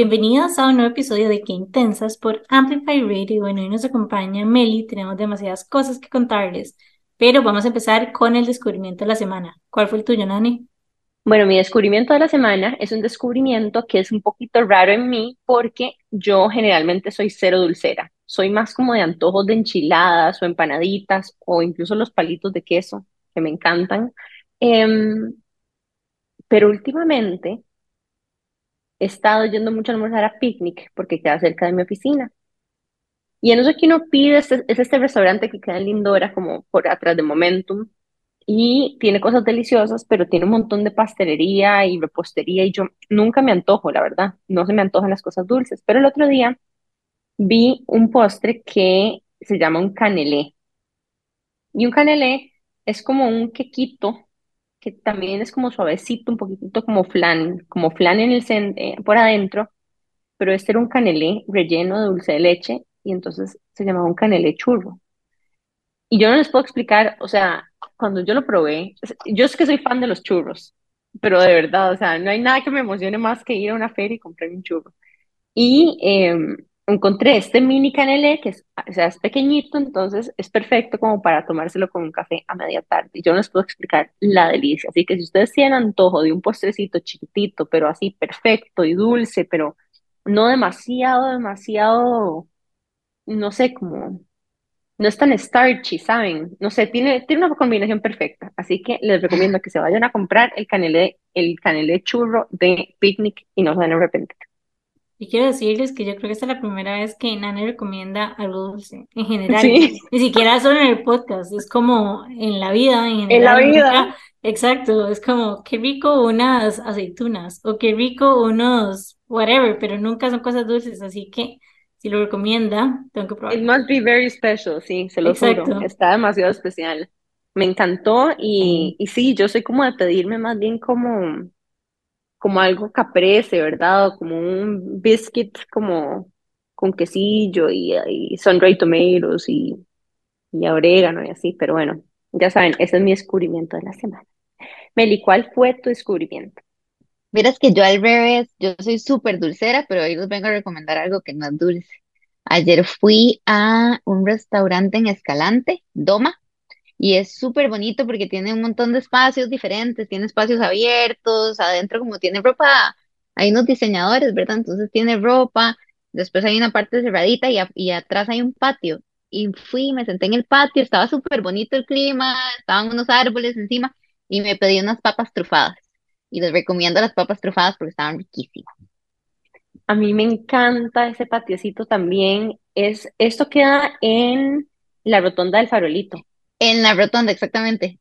bienvenidos a un nuevo episodio de Qué Intensas por Amplify Radio. Bueno, hoy nos acompaña Meli, tenemos demasiadas cosas que contarles, pero vamos a empezar con el descubrimiento de la semana. ¿Cuál fue el tuyo, Nani? Bueno, mi descubrimiento de la semana es un descubrimiento que es un poquito raro en mí porque yo generalmente soy cero dulcera. Soy más como de antojos de enchiladas o empanaditas o incluso los palitos de queso que me encantan. Em, pero últimamente he estado yendo mucho a almorzar a Picnic porque queda cerca de mi oficina. Y en eso que uno pide es, es este restaurante que queda en Lindora, como por atrás de Momentum, y tiene cosas deliciosas, pero tiene un montón de pastelería y repostería, y yo nunca me antojo, la verdad, no se me antojan las cosas dulces. Pero el otro día vi un postre que se llama un canelé. Y un canelé es como un quequito que también es como suavecito, un poquitito como flan, como flan en el eh, por adentro, pero este era un canelé relleno de dulce de leche y entonces se llamaba un canelé churro. Y yo no les puedo explicar, o sea, cuando yo lo probé, yo es que soy fan de los churros, pero de verdad, o sea, no hay nada que me emocione más que ir a una feria y comprar un churro. Y eh, encontré este mini canelé que es, o sea, es pequeñito, entonces es perfecto como para tomárselo con un café a media tarde. Yo les puedo explicar la delicia. Así que si ustedes tienen antojo de un postrecito chiquitito, pero así perfecto y dulce, pero no demasiado, demasiado, no sé, como, no es tan starchy, ¿saben? No sé, tiene, tiene una combinación perfecta. Así que les recomiendo que se vayan a comprar el canelé, el canelé churro de Picnic y no se van a arrepentir. Y quiero decirles que yo creo que esta es la primera vez que Nani recomienda algo dulce, en general. Ni siquiera solo en el podcast, es como en la vida, en general. En la vida. Exacto, es como, qué rico unas aceitunas, o qué rico unos whatever, pero nunca son cosas dulces, así que si lo recomienda, tengo que probarlo. It must be very special, sí, se lo juro, está demasiado especial. Me encantó y, y sí, yo soy como de pedirme más bien como como algo caprese, ¿verdad? como un biscuit como con quesillo y, y sun-dried tomatoes y, y orégano y así, pero bueno, ya saben, ese es mi descubrimiento de la semana. Meli, ¿cuál fue tu descubrimiento? Miras que yo al revés, yo soy súper dulcera, pero hoy les vengo a recomendar algo que no es dulce. Ayer fui a un restaurante en Escalante, Doma, y es súper bonito porque tiene un montón de espacios diferentes, tiene espacios abiertos, adentro como tiene ropa, hay unos diseñadores, ¿verdad? Entonces tiene ropa, después hay una parte cerradita y, y atrás hay un patio. Y fui, me senté en el patio, estaba súper bonito el clima, estaban unos árboles encima y me pedí unas papas trufadas. Y les recomiendo las papas trufadas porque estaban riquísimas. A mí me encanta ese patiocito también. Es, esto queda en la rotonda del farolito. En la rotonda, exactamente.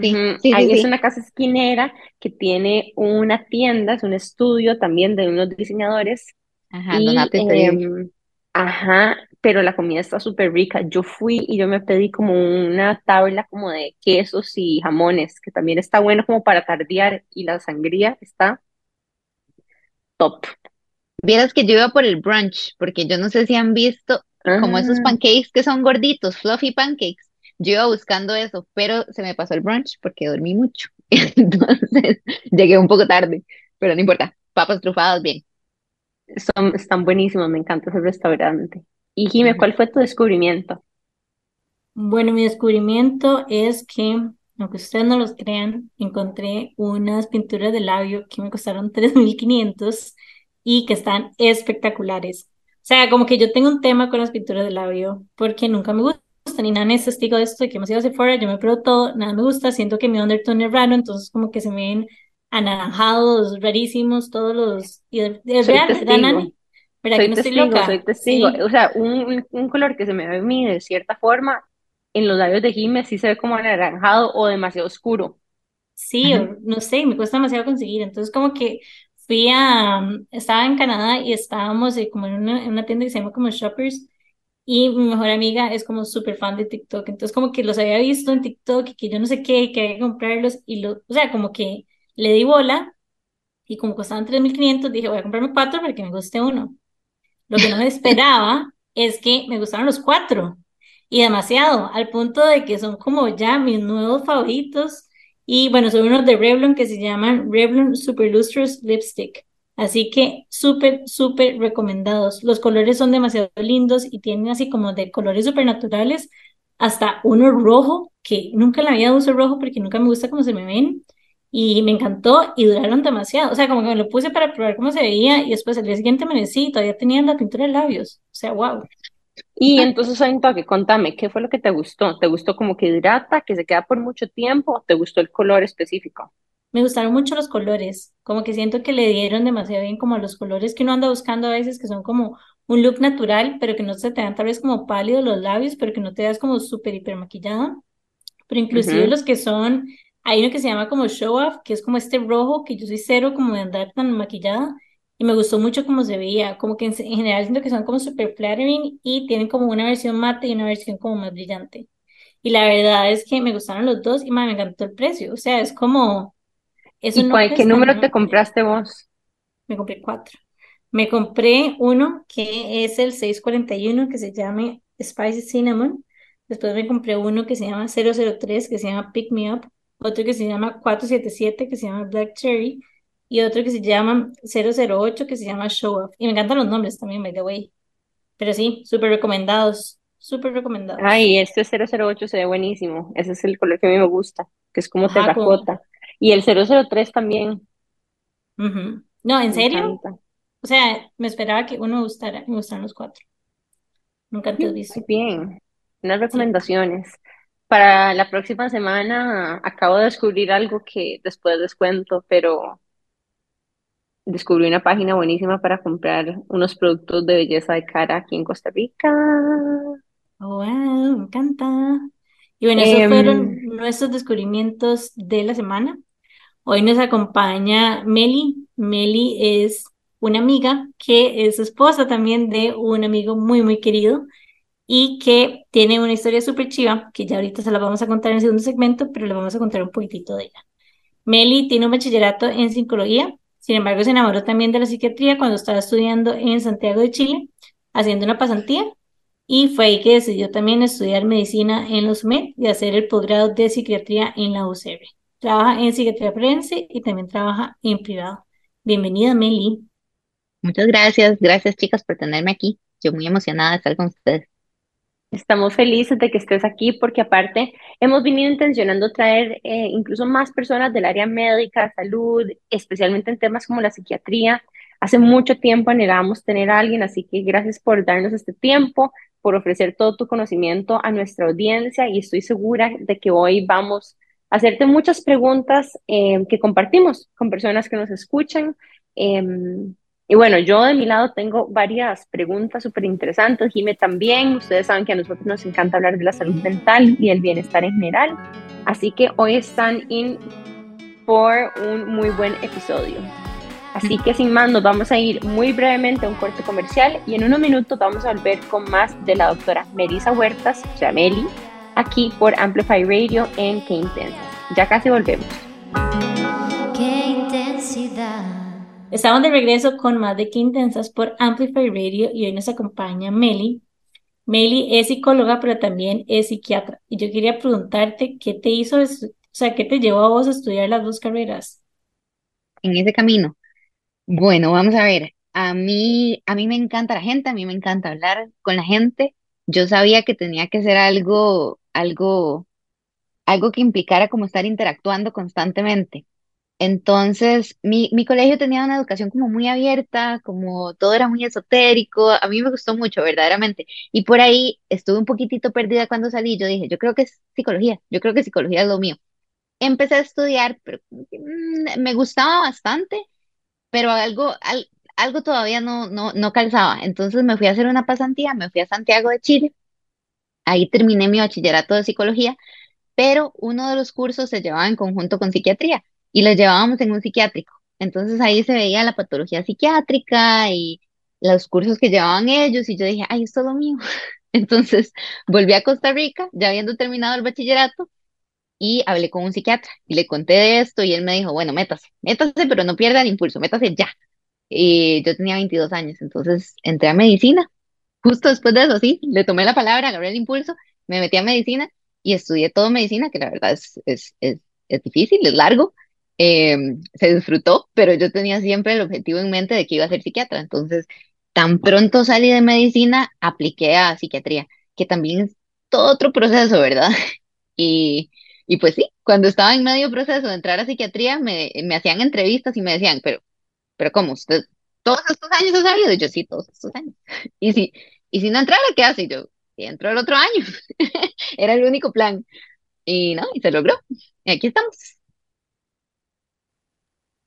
Sí, sí, Ahí es una casa esquinera que tiene una tienda, es un estudio también de unos diseñadores. Ajá, em, ajá, pero la comida está súper rica. Yo fui y yo me pedí como una tabla como de quesos y jamones, que también está bueno como para tardear y la sangría está top. Vieras que yo iba por el brunch, porque yo no sé si han visto como esos pancakes que son gorditos, fluffy pancakes. Yo iba buscando eso, pero se me pasó el brunch porque dormí mucho. Entonces llegué un poco tarde, pero no importa. Papas trufadas, bien. Son, están buenísimos, me encanta ese restaurante. Y Jime, ¿cuál fue tu descubrimiento? Bueno, mi descubrimiento es que, aunque ustedes no los crean, encontré unas pinturas de labio que me costaron 3.500 y que están espectaculares. O sea, como que yo tengo un tema con las pinturas de labio porque nunca me gusta ni nada es testigo de esto, de que hemos ido a Sephora, yo me pruebo todo, nada me gusta, siento que mi undertone es raro, entonces como que se me ven anaranjados, rarísimos, todos los... Y es real, ¿verdad, ¿Verdad soy que no testigo, estoy loca? Soy testigo, o sea, un, un, color que se me ve a mí de cierta forma, en los labios de Jimmy sí se ve como anaranjado o demasiado oscuro. Sí, no sé, me cuesta demasiado conseguir, entonces como que fui a, estaba en Canadá y estábamos eh, como en una, en una tienda que se llama como Shoppers, y mi mejor amiga es como súper fan de TikTok, entonces como que los había visto en TikTok y que yo no sé qué, que había que comprarlos y lo, o sea, como que le di bola y como costaban 3.500 dije voy a comprarme cuatro para que me guste uno. Lo que no me esperaba es que me gustaron los cuatro y demasiado, al punto de que son como ya mis nuevos favoritos y bueno, son unos de Revlon que se llaman Revlon Super Lustrous Lipstick Así que súper, súper recomendados. Los colores son demasiado lindos y tienen así como de colores súper naturales, hasta uno rojo, que nunca la había usado rojo porque nunca me gusta cómo se me ven. Y me encantó y duraron demasiado. O sea, como que me lo puse para probar cómo se veía y después al día siguiente amanecí y todavía tenía la pintura de labios. O sea, wow. Y entonces, hay un toque, contame, ¿qué fue lo que te gustó? ¿Te gustó como que hidrata, que se queda por mucho tiempo te gustó el color específico? Me gustaron mucho los colores, como que siento que le dieron demasiado bien como a los colores que uno anda buscando a veces, que son como un look natural, pero que no se te dan tal vez como pálidos los labios, pero que no te das como súper hiper maquillada. Pero inclusive los que son, hay uno que se llama como show off, que es como este rojo, que yo soy cero como de andar tan maquillada, y me gustó mucho cómo se veía, como que en, en general siento que son como súper flattering y tienen como una versión mate y una versión como más brillante. Y la verdad es que me gustaron los dos y más me encantó el precio, o sea, es como, eso ¿Y no cuál, qué número te compraste vos? Me compré cuatro. Me compré uno que es el 641 que se llama Spicy Cinnamon. Después me compré uno que se llama 003 que se llama Pick Me Up. Otro que se llama 477 que se llama Black Cherry. Y otro que se llama 008 que se llama Show Off. Y me encantan los nombres también, by the way. Pero sí, súper recomendados. Súper recomendados. Ay, este cero cero ocho se ve buenísimo. Ese es el color que a mí me gusta, que es como Ajá, como... Y el cero cero tres también, ujú. No, ¿en me serio? encanta. O sea, me esperaba que uno me gustara. Me gustaron los cuatro. Nunca antes visto. Muy bien. Unas Sí. recomendaciones. Para la próxima semana acabo de descubrir algo que después les cuento, pero descubrí una página buenísima para comprar unos productos de belleza de cara aquí en Costa Rica. Oh, wow, me encanta. Y bueno, esos Em, fueron nuestros descubrimientos de la semana. Hoy nos acompaña Meli. Meli es una amiga que es esposa también de un amigo muy, muy querido y que tiene una historia súper chiva, que ya ahorita se la vamos a contar en el segundo segmento, pero le vamos a contar un poquitito de ella. Meli tiene un bachillerato en psicología, sin embargo se enamoró también de la psiquiatría cuando estaba estudiando en Santiago de Chile, haciendo una pasantía, y fue ahí que decidió también estudiar medicina en los UMED y hacer el posgrado de psiquiatría en la UCR. Trabaja en psiquiatría forense y también trabaja en privado. Bienvenida, Meli. Muchas gracias, gracias chicas por tenerme aquí. Yo muy emocionada de estar con ustedes. Estamos felices de que estés aquí porque aparte hemos venido intencionando traer eh, incluso más personas del área médica, salud, especialmente en temas como la psiquiatría. Hace mucho tiempo anhelábamos tener a alguien, así que gracias por darnos este tiempo, por ofrecer todo tu conocimiento a nuestra audiencia y estoy segura de que hoy vamos a hacerte muchas preguntas eh, que compartimos con personas que nos escuchan. Em, y bueno, yo de mi lado tengo varias preguntas súper interesantes. Jime también. Ustedes saben que a nosotros nos encanta hablar de la salud mental y el bienestar en general. Así que hoy están in por un muy buen episodio. Así que sin más, nos vamos a ir muy brevemente a un corte comercial y en unos minutos vamos a volver con más de la doctora Melissa Huertas, o sea, Meli, aquí por Amplify Radio en Qué Intensas. Ya casi volvemos. Qué intensidad. Estamos de regreso con más de Qué Intensas por Amplify Radio y hoy nos acompaña Meli. Meli es psicóloga, pero también es psiquiatra. Y yo quería preguntarte qué te hizo, o sea, qué te llevó a vos a estudiar las dos carreras. En ese camino, bueno, vamos a ver. A mí, a mí me encanta la gente, a mí me encanta hablar con la gente. Yo sabía que tenía que ser algo, algo, algo que implicara como estar interactuando constantemente. Entonces, mi, mi colegio tenía una educación como muy abierta, como todo era muy esotérico. A mí me gustó mucho, verdaderamente. Y por ahí estuve un poquitito perdida cuando salí. Yo dije, yo creo que es psicología, yo creo que psicología es lo mío. Empecé a estudiar, pero mm, me gustaba bastante, pero algo, al- algo todavía no, no, no calzaba. Entonces me fui a hacer una pasantía, me fui a Santiago de Chile. Ahí terminé mi bachillerato de psicología pero uno de los cursos se llevaba en conjunto con psiquiatría y lo llevábamos en un psiquiátrico. Entonces ahí se veía la patología psiquiátrica y los cursos que llevaban ellos y yo dije, ay, esto es lo mío. Entonces volví a Costa Rica, ya habiendo terminado el bachillerato, y hablé con un psiquiatra y le conté de esto y él me dijo, bueno, métase, métase, pero no pierda el impulso, métase ya. Y yo tenía 22 años, entonces entré a medicina Justo después de eso, sí, le tomé la palabra, agarré el impulso, me metí a medicina y estudié todo medicina, que la verdad es, es, es, es difícil, es largo, eh, se disfrutó, pero yo tenía siempre el objetivo en mente de que iba a ser psiquiatra. Entonces, tan pronto salí de medicina, apliqué a psiquiatría, que también es todo otro proceso, ¿verdad? Y, y pues sí, cuando estaba en medio proceso de entrar a psiquiatría, me, me hacían entrevistas y me decían, pero, pero ¿cómo? ¿Usted todos estos años ha sabido? Y yo, sí, todos estos años. Y si, y si no entrara, ¿qué hace? Y yo, y entro el otro año. Era el único plan. Y no, y se logró. Y aquí estamos.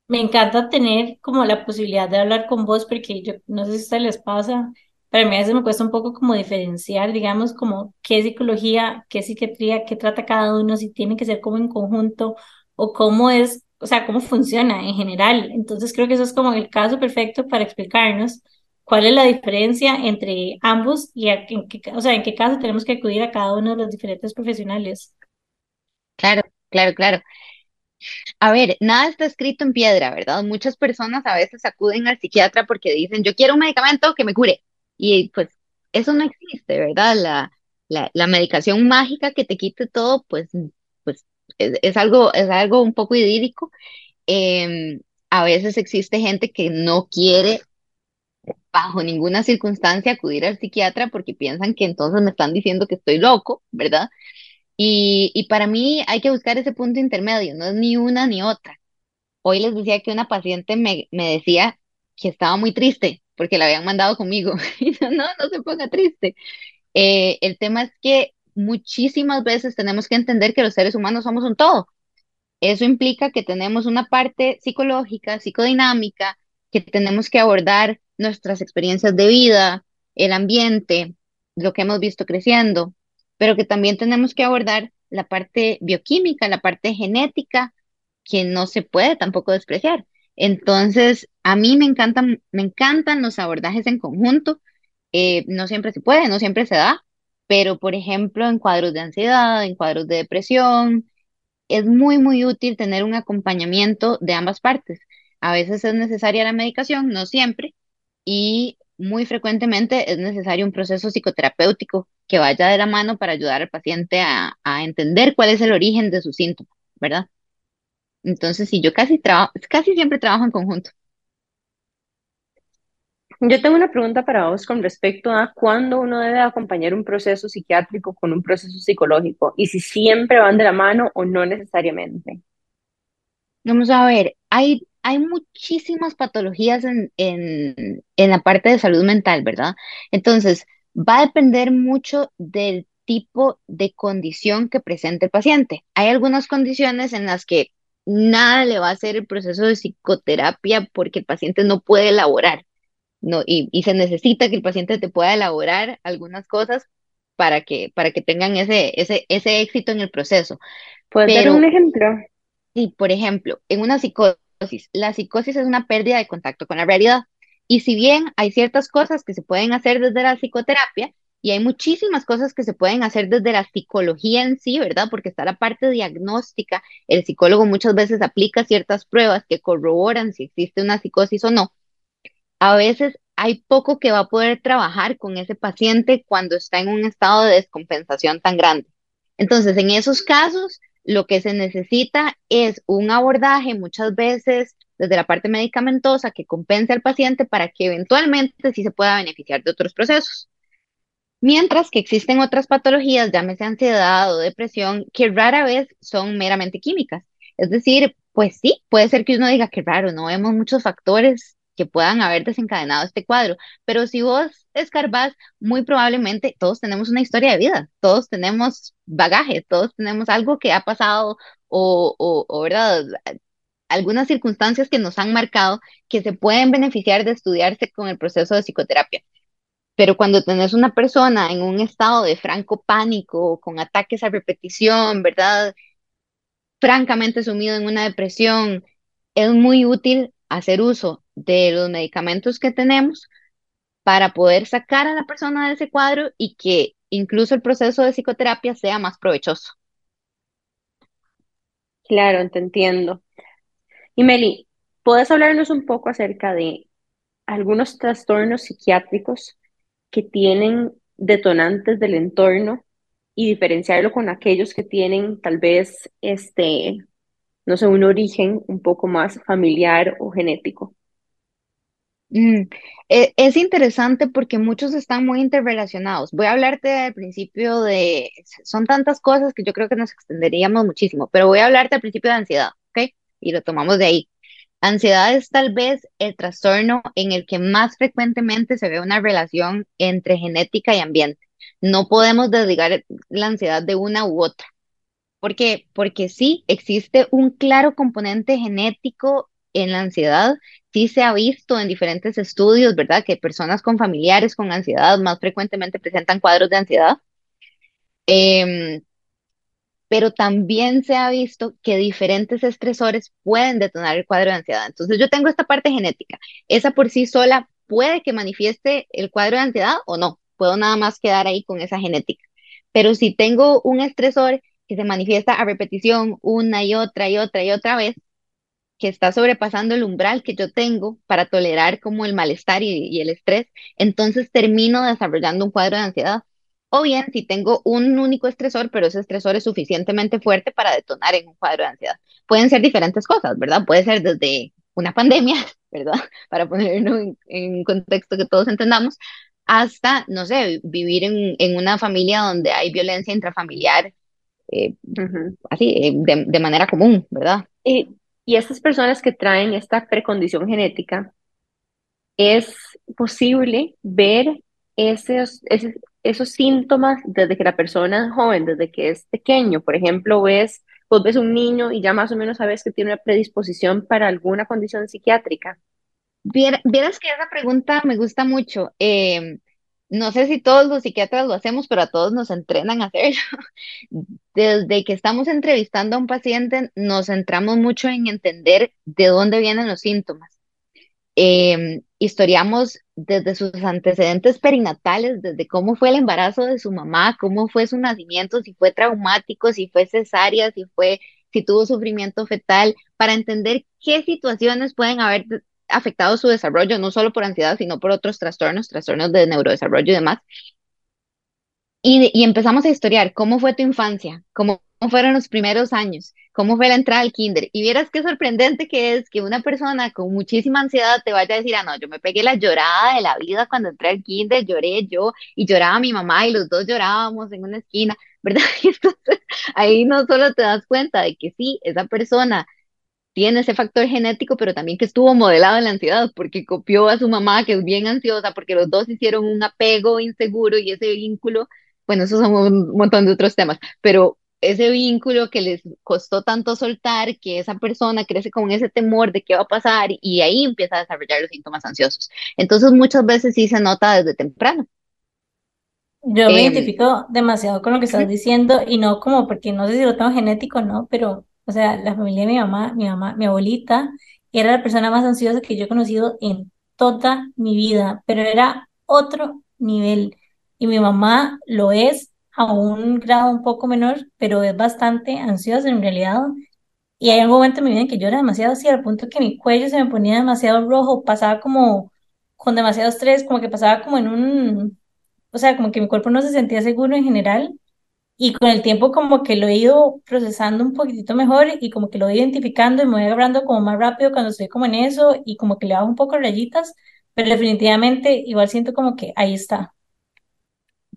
Me encanta tener como la posibilidad de hablar con vos porque yo no sé si ustedes les pasa, pero mí a veces me cuesta un poco como diferenciar, digamos, como qué psicología, qué psiquiatría, qué trata cada uno, si tiene que ser como en conjunto o cómo es, o sea, cómo funciona en general. Entonces creo que eso es como el caso perfecto para explicarnos cuál es la diferencia entre ambos y en qué, o sea, en qué caso tenemos que acudir a cada uno de los diferentes profesionales. Claro, claro, claro. A ver, nada está escrito en piedra, ¿verdad? Muchas personas a veces acuden al psiquiatra porque dicen, yo quiero un medicamento que me cure. Y pues eso no existe, ¿verdad? La, la, medicación mágica que te quite todo, pues, pues es, es algo, es algo un poco idílico. Em, a veces existe gente que no quiere bajo ninguna circunstancia acudir al psiquiatra porque piensan que entonces me están diciendo que estoy loco, ¿verdad? Y, y para mí hay que buscar ese punto intermedio, no es ni una ni otra. Hoy les decía que una paciente me, me decía que estaba muy triste porque la habían mandado conmigo. Y yo, no, no se ponga triste. Eh, el tema es que muchísimas veces tenemos que entender que los seres humanos somos un todo. Eso implica que tenemos una parte psicológica, psicodinámica, que tenemos que abordar nuestras experiencias de vida, el ambiente, lo que hemos visto creciendo, pero que también tenemos que abordar la parte bioquímica, la parte genética, que no se puede tampoco despreciar. Entonces, a mí me encantan, me encantan los abordajes en conjunto. Eh, no siempre se puede, no siempre se da, pero por ejemplo, en cuadros de ansiedad, en cuadros de depresión, es muy, muy útil tener un acompañamiento de ambas partes. A veces es necesaria la medicación, no siempre, y muy frecuentemente es necesario un proceso psicoterapéutico que vaya de la mano para ayudar al paciente a, a entender cuál es el origen de sus síntomas, ¿verdad? Entonces, sí, yo casi trabajo, casi siempre trabajo en conjunto. Yo tengo una pregunta para vos con respecto a cuándo uno debe acompañar un proceso psiquiátrico con un proceso psicológico y si siempre van de la mano o no necesariamente. Vamos a ver, hay, hay muchísimas patologías en, en, en la parte de salud mental, ¿verdad? Entonces, va a depender mucho del tipo de condición que presente el paciente. Hay algunas condiciones en las que nada le va a hacer el proceso de psicoterapia porque el paciente no puede elaborar, ¿no? Y, y se necesita que el paciente te pueda elaborar algunas cosas para que, para que tengan ese, ese, ese éxito en el proceso. ¿Puedes dar un Pero ejemplo? Sí, por ejemplo, en una psicosis, la psicosis es una pérdida de contacto con la realidad. Y si bien hay ciertas cosas que se pueden hacer desde la psicoterapia, y hay muchísimas cosas que se pueden hacer desde la psicología en sí, ¿verdad? Porque está la parte diagnóstica. El psicólogo muchas veces aplica ciertas pruebas que corroboran si existe una psicosis o no a veces hay poco que va a poder trabajar con ese paciente cuando está en un estado de descompensación tan grande. Entonces, en esos casos, lo que se necesita es un abordaje muchas veces desde la parte medicamentosa que compense al paciente para que eventualmente sí se pueda beneficiar de otros procesos. Mientras que existen otras patologías, llámese ansiedad o depresión, que rara vez son meramente químicas. Es decir, pues sí, puede ser que uno diga que raro, no vemos muchos factores que puedan haber desencadenado este cuadro, pero si vos escarbás, muy probablemente todos tenemos una historia de vida, todos tenemos bagaje, todos tenemos algo que ha pasado o, o, o ¿verdad? Algunas circunstancias que nos han marcado que se pueden beneficiar de estudiarse con el proceso de psicoterapia. Pero cuando tenés una persona en un estado de franco pánico, con ataques a repetición, ¿verdad? Francamente sumido en una depresión, es muy útil hacer uso de los medicamentos que tenemos para poder sacar a la persona de ese cuadro y que incluso el proceso de psicoterapia sea más provechoso. Claro, te entiendo. Y Meli, ¿puedes hablarnos un poco acerca de algunos trastornos psiquiátricos que tienen detonantes del entorno y diferenciarlo con aquellos que tienen tal vez este, no sé, un origen un poco más familiar o genético. Mm, e- Es interesante porque muchos están muy interrelacionados. Voy a hablarte al principio de, son tantas cosas que yo creo que nos extenderíamos muchísimo, pero voy a hablarte al principio de ansiedad, ¿ok? Y lo tomamos de ahí. Ansiedad es tal vez el trastorno en el que más frecuentemente se ve una relación entre genética y ambiente. No podemos desligar la ansiedad de una u otra. ¿Por qué? Porque sí, existe un claro componente genético en la ansiedad. Sí se ha visto en diferentes estudios, ¿verdad? Que personas con familiares con ansiedad más frecuentemente presentan cuadros de ansiedad. Em, pero también se ha visto que diferentes estresores pueden detonar el cuadro de ansiedad. Entonces yo tengo esta parte genética. Esa por sí sola puede que manifieste el cuadro de ansiedad o no. Puedo nada más quedar ahí con esa genética. Pero si tengo un estresor que se manifiesta a repetición una y otra y otra y otra vez, que está sobrepasando el umbral que yo tengo para tolerar como el malestar y, y el estrés, entonces termino desarrollando un cuadro de ansiedad. O bien, si tengo un único estresor, pero ese estresor es suficientemente fuerte para detonar en un cuadro de ansiedad. Pueden ser diferentes cosas, ¿verdad? Puede ser desde una pandemia, ¿verdad? Para ponerlo en, en un contexto que todos entendamos, hasta, no sé, vivir en, en una familia donde hay violencia intrafamiliar, eh, así, eh, de, de manera común, ¿verdad? Y, y estas personas que traen esta precondición genética, es posible ver esos, esos, esos síntomas desde que la persona es joven, desde que es pequeño. Por ejemplo, ves, vos ves un niño y ya más o menos sabes que tiene una predisposición para alguna condición psiquiátrica. Vier- Vieras que esa pregunta me gusta mucho. Eh, no sé si todos los psiquiatras lo hacemos, pero a todos nos entrenan a hacerlo. Desde que estamos entrevistando a un paciente, nos centramos mucho en entender de dónde vienen los síntomas. Eh, historiamos desde sus antecedentes perinatales, desde cómo fue el embarazo de su mamá, cómo fue su nacimiento, si fue traumático, si fue cesárea, si fue, si tuvo sufrimiento fetal, para entender qué situaciones pueden haber afectado su desarrollo, no solo por ansiedad, sino por otros trastornos, trastornos de neurodesarrollo y demás. Y empezamos a historiar cómo fue tu infancia, cómo fueron los primeros años, cómo fue la entrada al kinder. Y vieras qué sorprendente que es que una persona con muchísima ansiedad te vaya a decir, ah, no, yo me pegué la llorada de la vida cuando entré al kinder, lloré yo y lloraba mi mamá y los dos llorábamos en una esquina, ¿verdad? Y entonces ahí no solo te das cuenta de que sí, esa persona tiene ese factor genético, pero también que estuvo modelado en la ansiedad, porque copió a su mamá, que es bien ansiosa, porque los dos hicieron un apego inseguro y ese vínculo, bueno, esos son un montón de otros temas, pero ese vínculo que les costó tanto soltar, que esa persona crece con ese temor de qué va a pasar y ahí empieza a desarrollar los síntomas ansiosos. Entonces, muchas veces sí se nota desde temprano. Yo me Em, identifico demasiado con lo que estás diciendo y no como porque no sé si lo tengo genético no, pero, o sea, la familia de mi mamá, mi mamá, mi abuelita, era la persona más ansiosa que yo he conocido en toda mi vida, pero era otro nivel. Y mi mamá lo es a un grado un poco menor, pero es bastante ansiosa en realidad. Y hay un momento en mi vida que yo era demasiado así, al punto que mi cuello se me ponía demasiado rojo, pasaba como con demasiado estrés, como que pasaba como en un o sea, como que mi cuerpo no se sentía seguro en general y con el tiempo como que lo he ido procesando un poquitito mejor y como que lo voy identificando y me voy agarrando como más rápido cuando estoy como en eso y como que le hago un poco rayitas, pero definitivamente igual siento como que ahí está.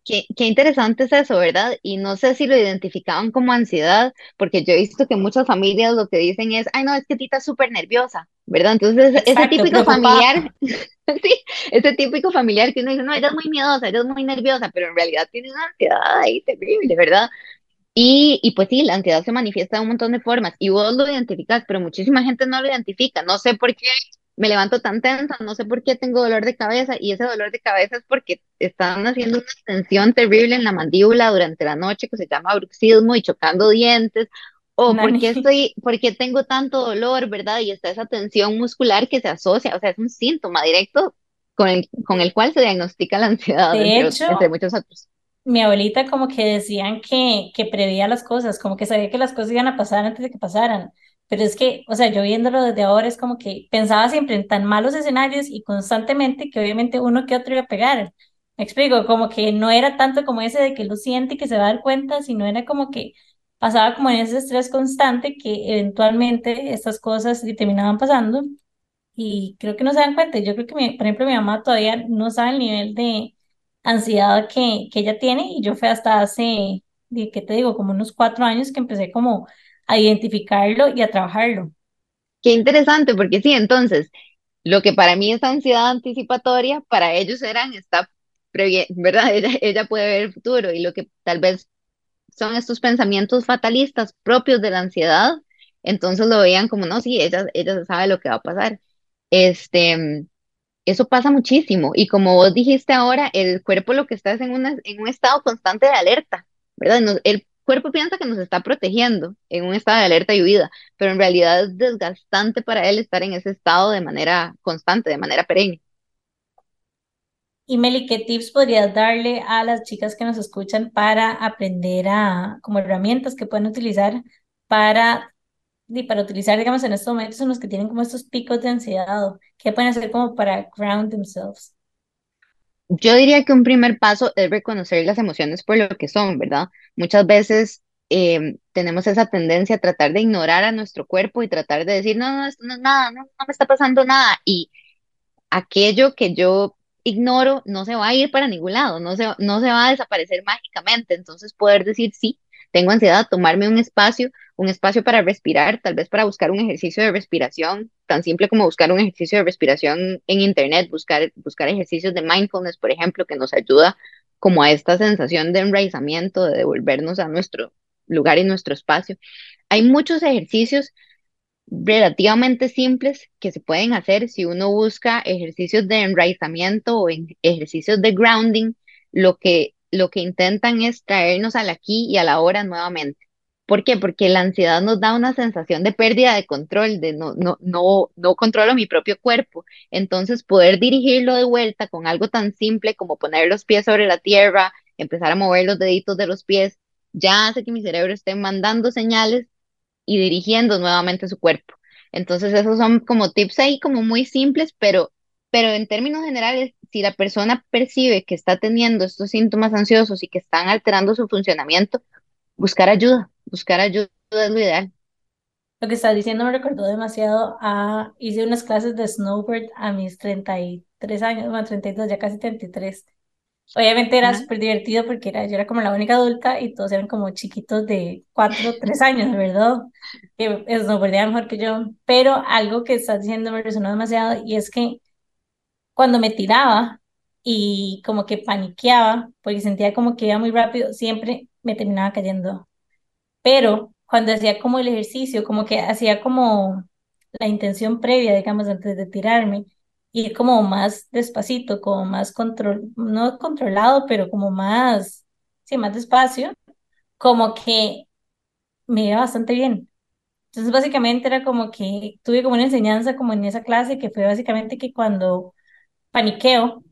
Qué, qué interesante es eso, ¿verdad? Y no sé si lo identificaban como ansiedad, porque yo he visto que muchas familias lo que dicen es, ay, no, es que Tita es súper nerviosa, ¿verdad? Entonces, ese típico familiar, sí, ese típico familiar que uno dice, no, ella es muy miedosa, ella es muy nerviosa, pero en realidad tiene una ansiedad ahí terrible, ¿verdad? Y, y pues sí, la ansiedad se manifiesta de un montón de formas y vos lo identificas, pero muchísima gente no lo identifica. No sé por qué me levanto tan tensa, no sé por qué tengo dolor de cabeza y ese dolor de cabeza es porque están haciendo una tensión terrible en la mandíbula durante la noche que se llama bruxismo y chocando dientes. O por Nani. qué estoy, por qué tengo tanto dolor, ¿verdad? Y está esa tensión muscular que se asocia, o sea, es un síntoma directo con el, con el cual se diagnostica la ansiedad, De entre, entre hecho, muchos otros. mi abuelita como que decían que, que preveía las cosas, como que sabía que las cosas iban a pasar antes de que pasaran. Pero es que, o sea, yo viéndolo desde ahora es como que pensaba siempre en tan malos escenarios y constantemente que obviamente uno que otro iba a pegar. Me explico, como que no era tanto como ese de que lo siente y que se va a dar cuenta, sino era como que pasaba como en ese estrés constante que eventualmente estas cosas terminaban pasando y creo que no se dan cuenta. Yo creo que, mi- por ejemplo, mi mamá todavía no sabe el nivel de ansiedad que, que ella tiene y yo fue hasta hace, ¿qué te digo? Como unos cuatro años que empecé como a identificarlo y a trabajarlo. Qué interesante, porque sí, entonces, lo que para mí es ansiedad anticipatoria, para ellos eran, está ¿verdad? Ella, ella puede ver el futuro y lo que tal vez son estos pensamientos fatalistas propios de la ansiedad, entonces lo veían como, no, sí, ella, ella sabe lo que va a pasar. Este, eso pasa muchísimo y como vos dijiste ahora, el cuerpo lo que está es en, una, en un estado constante de alerta, ¿verdad? Nos- el cuerpo piensa que nos está protegiendo en un estado de alerta y huida, pero en realidad es desgastante para él estar en ese estado de manera constante, de manera perenne. Y Meli, ¿qué tips podrías darle a las chicas que nos escuchan para aprender a, como herramientas que pueden utilizar para, y para utilizar, digamos, en estos momentos en los que tienen como estos picos de ansiedad? ¿Qué pueden hacer como para ground themselves? Yo diría que un primer paso es reconocer las emociones por lo que son, ¿verdad? Muchas veces eh, tenemos esa tendencia a tratar de ignorar a nuestro cuerpo y tratar de decir, no, no, esto no es nada, no, no me está pasando nada. Y aquello que yo ignoro no se va a ir para ningún lado, no se, no se va a desaparecer mágicamente. Entonces poder decir, sí, tengo ansiedad, tomarme un espacio, un espacio para respirar, tal vez para buscar un ejercicio de respiración, tan simple como buscar un ejercicio de respiración en internet, buscar, buscar ejercicios de mindfulness, por ejemplo, que nos ayuda como a esta sensación de enraizamiento, de devolvernos a nuestro lugar y nuestro espacio. Hay muchos ejercicios relativamente simples que se pueden hacer si uno busca ejercicios de enraizamiento o en- ejercicios de grounding, lo que, lo que intentan es traernos al aquí y a la hora nuevamente. ¿Por qué? Porque la ansiedad nos da una sensación de pérdida de control, de no, no, no, no controlo mi propio cuerpo. Entonces, poder dirigirlo de vuelta con algo tan simple como poner los pies sobre la tierra, empezar a mover los deditos de los pies, ya hace que mi cerebro esté mandando señales y dirigiendo nuevamente su cuerpo. Entonces, esos son como tips ahí como muy simples, pero, pero en términos generales, si la persona percibe que está teniendo estos síntomas ansiosos y que están alterando su funcionamiento, buscar ayuda, buscar ayuda es lo ideal. Lo que estás diciendo me recordó demasiado a, hice unas clases de snowboard a mis 33 años, bueno, 32 ya casi 33. Obviamente era Ajá. súper divertido porque era, yo era como la única adulta y todos eran como chiquitos de 4 3 años, ¿verdad? Que snowboardeaban mejor que yo. Pero algo que estás diciendo me resonó demasiado y es que cuando me tiraba y como que paniqueaba, porque sentía como que iba muy rápido, siempre me terminaba cayendo. Pero cuando hacía como el ejercicio, como que hacía como la intención previa, digamos, antes de tirarme, ir como más despacito, como más control, no controlado, pero como más, sí, más despacio, como que me iba bastante bien. Entonces, básicamente era como que tuve como una enseñanza como en esa clase que fue básicamente que cuando paniqueo,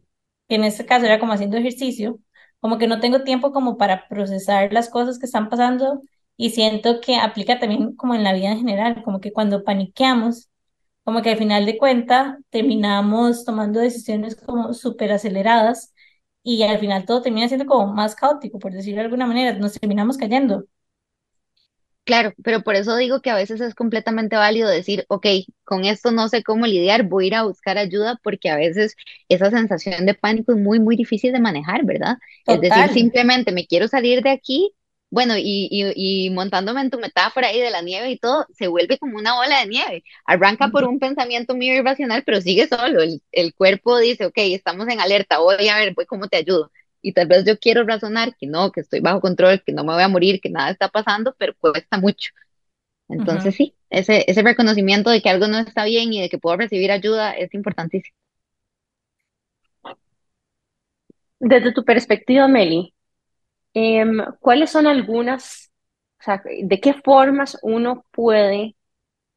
que en este caso era como haciendo ejercicio, como que no tengo tiempo como para procesar las cosas que están pasando y siento que aplica también como en la vida en general, como que cuando paniqueamos, como que al final de cuenta terminamos tomando decisiones como súper aceleradas y al final todo termina siendo como más caótico, por decirlo de alguna manera, nos terminamos cayendo. Claro, pero por eso digo que a veces es completamente válido decir, ok, con esto no sé cómo lidiar, voy a ir a buscar ayuda porque a veces esa sensación de pánico es muy, muy difícil de manejar, ¿verdad? Es decir, simplemente me quiero salir de aquí, bueno, y, y, y montándome en tu metáfora ahí de la nieve y todo, se vuelve como una bola de nieve. Arranca por un pensamiento mío irracional, pero sigue solo. El, el cuerpo dice, ok, estamos en alerta, voy a ver, voy, ¿cómo te ayudo? Y tal vez yo quiero razonar que no, que estoy bajo control, que no me voy a morir, que nada está pasando, pero cuesta mucho. Entonces sí, ese, ese reconocimiento de que algo no está bien y de que puedo recibir ayuda es importantísimo. Desde tu perspectiva, Meli, em, ¿cuáles son algunas, o sea, de qué formas uno puede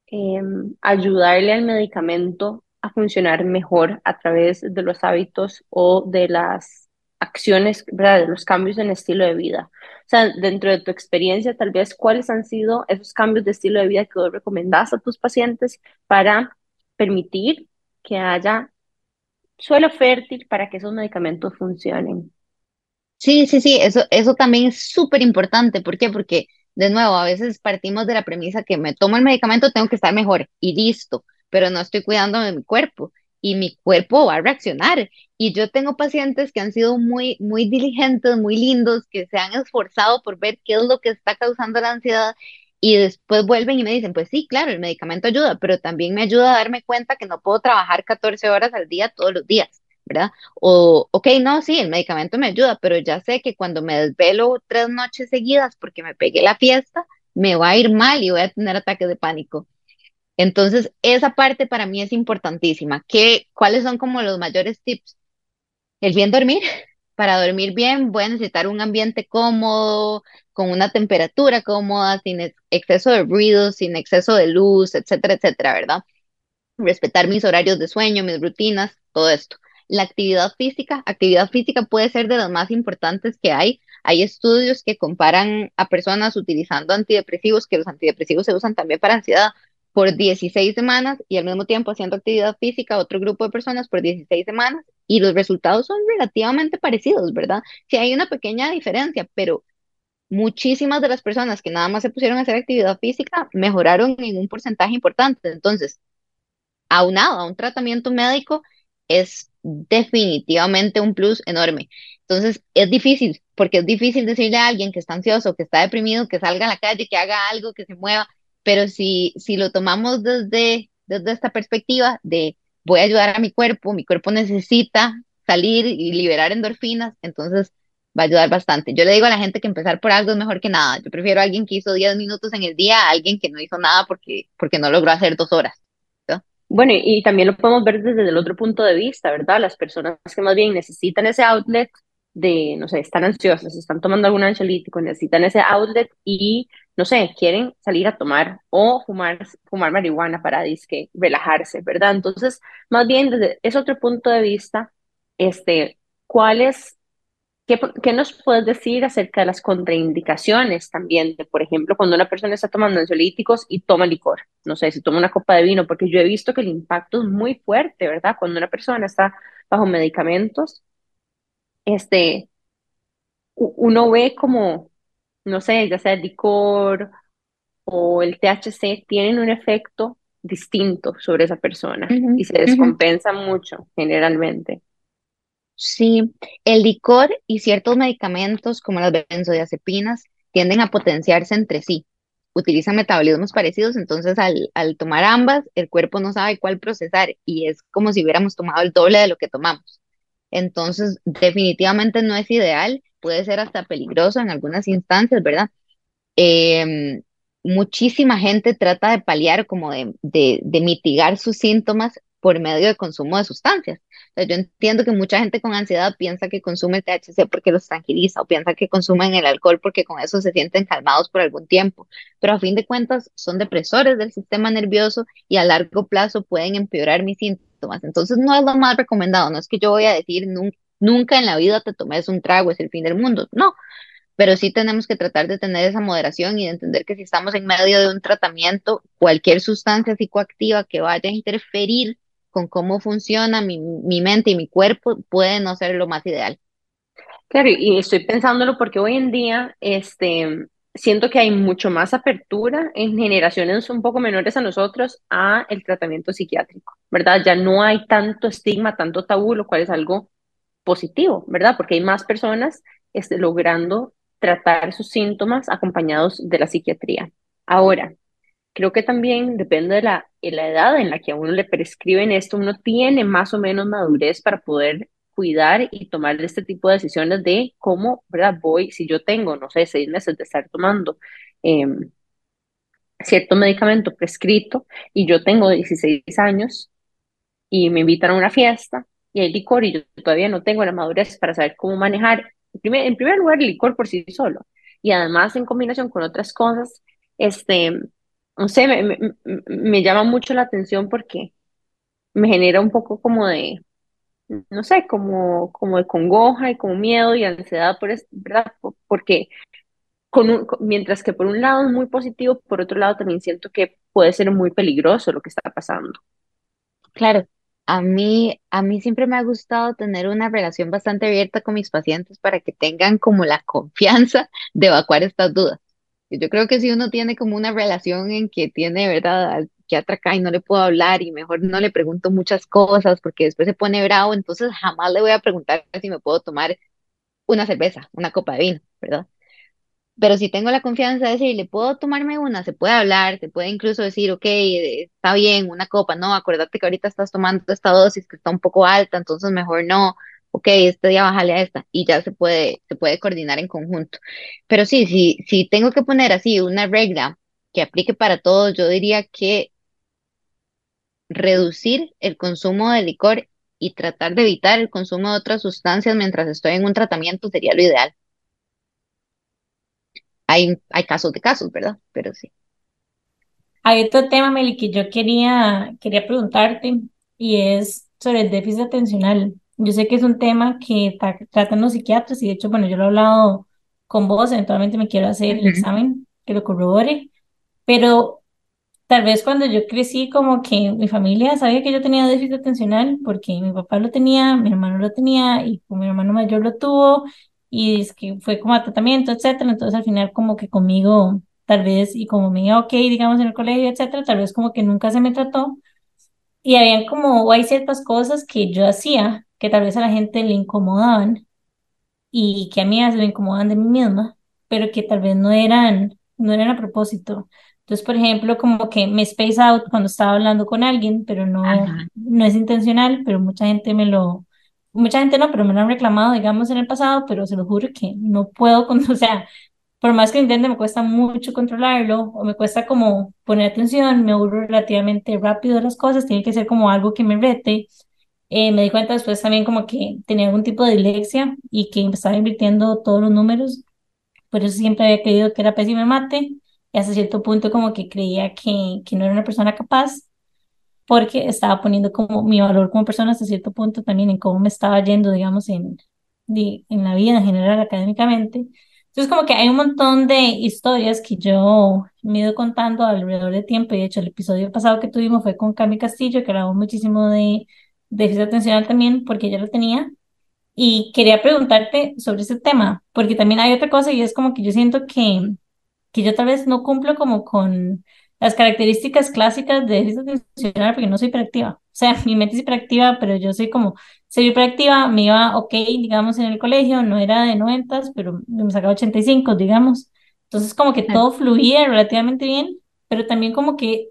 em, ayudarle al medicamento a funcionar mejor a través de los hábitos o de las acciones, ¿verdad? Los cambios en estilo de vida. O sea, dentro de tu experiencia, tal vez, ¿cuáles han sido esos cambios de estilo de vida que vos recomendás a tus pacientes para permitir que haya suelo fértil para que esos medicamentos funcionen? Sí, sí, sí, eso, eso también es súper importante. ¿Por qué? Porque de nuevo, a veces partimos de la premisa que me tomo el medicamento, tengo que estar mejor y listo, pero no estoy cuidando de mi cuerpo y mi cuerpo va a reaccionar. Y yo tengo pacientes que han sido muy, muy diligentes, muy lindos, que se han esforzado por ver qué es lo que está causando la ansiedad y después vuelven y me dicen, pues sí, claro, el medicamento ayuda, pero también me ayuda a darme cuenta que no puedo trabajar 14 horas al día todos los días, ¿verdad? O, ok, no, sí, el medicamento me ayuda, pero ya sé que cuando me desvelo tres noches seguidas porque me pegué la fiesta, me va a ir mal y voy a tener ataques de pánico. Entonces, esa parte para mí es importantísima. ¿Qué, cuáles son como los mayores tips? El bien dormir. Para dormir bien voy a necesitar un ambiente cómodo, con una temperatura cómoda, sin exceso de ruido, sin exceso de luz, etcétera, etcétera, ¿verdad? Respetar mis horarios de sueño, mis rutinas, todo esto. La actividad física, actividad física puede ser de las más importantes que hay. Hay estudios que comparan a personas utilizando antidepresivos, que los antidepresivos se usan también para ansiedad, por 16 semanas y al mismo tiempo haciendo actividad física otro grupo de personas por 16 semanas y los resultados son relativamente parecidos, ¿verdad? Sí hay una pequeña diferencia, pero muchísimas de las personas que nada más se pusieron a hacer actividad física mejoraron en un porcentaje importante. Entonces, aunado a un tratamiento médico, es definitivamente un plus enorme. Entonces, es difícil, porque es difícil decirle a alguien que está ansioso, que está deprimido, que salga a la calle, que haga algo, que se mueva pero si, si lo tomamos desde, desde esta perspectiva de voy a ayudar a mi cuerpo, mi cuerpo necesita salir y liberar endorfinas, entonces va a ayudar bastante. Yo le digo a la gente que empezar por algo es mejor que nada. Yo prefiero a alguien que hizo 10 minutos en el día a alguien que no hizo nada porque, porque no logró hacer dos horas. Bueno, y también lo podemos ver desde el otro punto de vista, ¿verdad? Las personas que más bien necesitan ese outlet de, no sé, están ansiosas, están tomando algún ansiolítico, necesitan ese outlet y, no sé, quieren salir a tomar o fumar, fumar marihuana para disque relajarse, ¿verdad? Entonces, más bien desde ese otro punto de vista, este, ¿cuáles, qué, qué nos puedes decir acerca de las contraindicaciones también de, por ejemplo, cuando una persona está tomando ansiolíticos y toma licor? No sé, si toma una copa de vino, porque yo he visto que el impacto es muy fuerte, ¿verdad? Cuando una persona está bajo medicamentos, este, uno ve como, no sé, ya sea el licor o el THC, tienen un efecto distinto sobre esa persona y se descompensa mucho generalmente. Sí, el licor y ciertos medicamentos como las benzodiazepinas tienden a potenciarse entre sí. Utilizan metabolismos parecidos, entonces al, al tomar ambas, el cuerpo no sabe cuál procesar y es como si hubiéramos tomado el doble de lo que tomamos. Entonces, definitivamente no es ideal, puede ser hasta peligroso en algunas instancias, ¿verdad? Em, muchísima gente trata de paliar, como de, de mitigar sus síntomas por medio de consumo de sustancias. yo entiendo que mucha gente con ansiedad piensa que consume el THC porque los tranquiliza o piensa que consumen el alcohol porque con eso se sienten calmados por algún tiempo, pero a fin de cuentas son depresores del sistema nervioso y a largo plazo pueden empeorar mis síntomas. Entonces no es lo más recomendado, no es que yo voy a decir nunca en la vida te tomes un trago, es el fin del mundo, no, pero sí tenemos que tratar de tener esa moderación y de entender que si estamos en medio de un tratamiento, cualquier sustancia psicoactiva que vaya a interferir con cómo funciona mi, mente y mi cuerpo puede no ser lo más ideal. Claro, y estoy pensándolo porque hoy en día este, siento que hay mucho más apertura en generaciones un poco menores a nosotros a el tratamiento psiquiátrico, ¿verdad? Ya no hay tanto estigma, tanto tabú, lo cual es algo positivo, ¿verdad? Porque hay más personas este, logrando tratar sus síntomas acompañados de la psiquiatría. Ahora, creo que también depende de la, la edad en la que a uno le prescriben esto, uno tiene más o menos madurez para poder cuidar y tomar este tipo de decisiones de cómo, ¿verdad? Voy, si yo tengo, no sé, seis meses de estar tomando em, cierto medicamento prescrito y yo tengo 16 años y me invitan a una fiesta y hay licor y yo todavía no tengo la madurez para saber cómo manejar, en primer, en primer lugar, el licor por sí solo y además en combinación con otras cosas, este, no sé, me, llama mucho la atención porque me genera un poco como de, no sé, como, como de congoja y como miedo y ansiedad, por ¿verdad? Porque con mientras que por un lado es muy positivo, por otro lado también siento que puede ser muy peligroso lo que está pasando. Claro, a mí, a mí siempre me ha gustado tener una relación bastante abierta con mis pacientes para que tengan como la confianza de evacuar estas dudas. Yo creo que si uno tiene como una relación en que tiene, ¿verdad? Psiquiatra acá y no le puedo hablar y mejor no le pregunto muchas cosas porque después se pone bravo, entonces jamás le voy a preguntar si me puedo tomar una cerveza, una copa de vino, ¿verdad? Pero si tengo la confianza de decirle, puedo tomarme una, se puede hablar, se puede incluso decir, ok, eh, está bien, una copa, no, acuérdate que ahorita estás tomando esta dosis que está un poco alta, entonces mejor no, ok, este día bájale a esta, y ya se puede, se puede coordinar en conjunto. Pero sí, sí, si tengo que poner así una regla que aplique para todos, yo diría que reducir el consumo de licor y tratar de evitar el consumo de otras sustancias mientras estoy en un tratamiento sería lo ideal. Hay, hay casos de casos, ¿verdad? Pero sí. Hay otro tema, Meli, que yo quería, quería preguntarte y es sobre el déficit atencional. Yo sé que es un tema que ta- tratan los psiquiatras y de hecho, bueno, yo lo he hablado con vos, eventualmente me quiero hacer el Ujú, examen que lo corrobore, pero Tal vez cuando yo crecí, como que mi familia sabía que yo tenía déficit atencional porque mi papá lo tenía, mi hermano lo tenía y mi hermano mayor lo tuvo y es que fue como a tratamiento, etcétera. Entonces al final como que conmigo tal vez y como me iba ok, digamos en el colegio, etcétera, tal vez como que nunca se me trató y habían como, o hay ciertas cosas que yo hacía que tal vez a la gente le incomodaban y que a mí me incomodan de mí misma, pero que tal vez no eran, no eran a propósito. Entonces, por ejemplo, como que me space out cuando estaba hablando con alguien, pero no, Ajá, no es intencional, pero mucha gente me lo, mucha gente no, pero me lo han reclamado, digamos, en el pasado, pero se lo juro que no puedo, con, o sea, por más que intente, me cuesta mucho controlarlo, o me cuesta como poner atención, me aburro relativamente rápido de las cosas, tiene que ser como algo que me rete. Eh, me di cuenta después también como que tenía algún tipo de dislexia y que estaba invirtiendo todos los números, por eso siempre había creído que era pésima mate y hasta cierto punto como que creía que, que no era una persona capaz porque estaba poniendo como mi valor como persona hasta cierto punto también en cómo me estaba yendo, digamos, en, en la vida en general académicamente. Entonces como que hay un montón de historias que yo me he ido contando alrededor de tiempo y de hecho el episodio pasado que tuvimos fue con Cami Castillo, que hablamos muchísimo de déficit atencional también porque ella lo tenía. Y quería preguntarte sobre ese tema, porque también hay otra cosa y es como que yo siento que que yo tal vez no cumplo como con las características clásicas de déficit atencional porque no soy hiperactiva. O sea, mi mente es hiperactiva, pero yo soy como, soy hiperactiva, me iba ok, digamos, en el colegio, no era de noventas, pero me sacaba 85, digamos. Entonces, como que todo fluía relativamente bien, pero también como que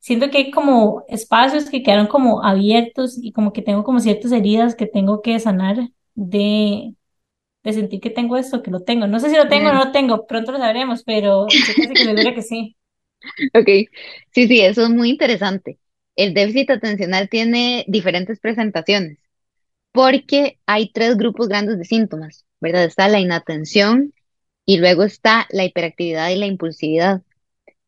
siento que hay como espacios que quedaron como abiertos y como que tengo como ciertas heridas que tengo que sanar de de sentir que tengo esto, que lo tengo. No sé si lo tengo o no lo tengo, pronto lo sabremos, pero estoy casi que segura que sí. Ok, sí, sí, eso es muy interesante. El déficit atencional tiene diferentes presentaciones porque hay tres grupos grandes de síntomas, ¿verdad? Está la inatención y luego está la hiperactividad y la impulsividad.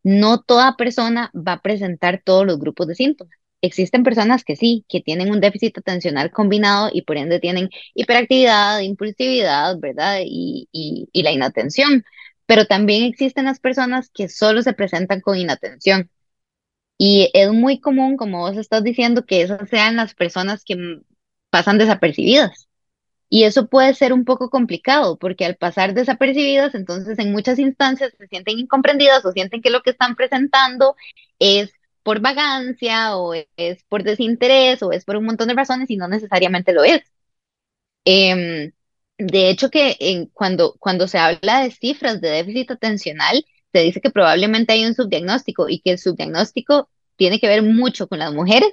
No toda persona va a presentar todos los grupos de síntomas. Existen personas que sí, que tienen un déficit atencional combinado y por ende tienen hiperactividad, impulsividad, ¿verdad? Y, y, y la inatención. Pero también existen las personas que solo se presentan con inatención. Y es muy común, como vos estás diciendo, que esas sean las personas que pasan desapercibidas. Y eso puede ser un poco complicado porque al pasar desapercibidas, entonces en muchas instancias se sienten incomprendidas o sienten que lo que están presentando es por vagancia o es por desinterés o es por un montón de razones y no necesariamente lo es. Em, de hecho, que cuando, cuando se habla de cifras de déficit atencional, se dice que probablemente hay un subdiagnóstico y que el subdiagnóstico tiene que ver mucho con las mujeres,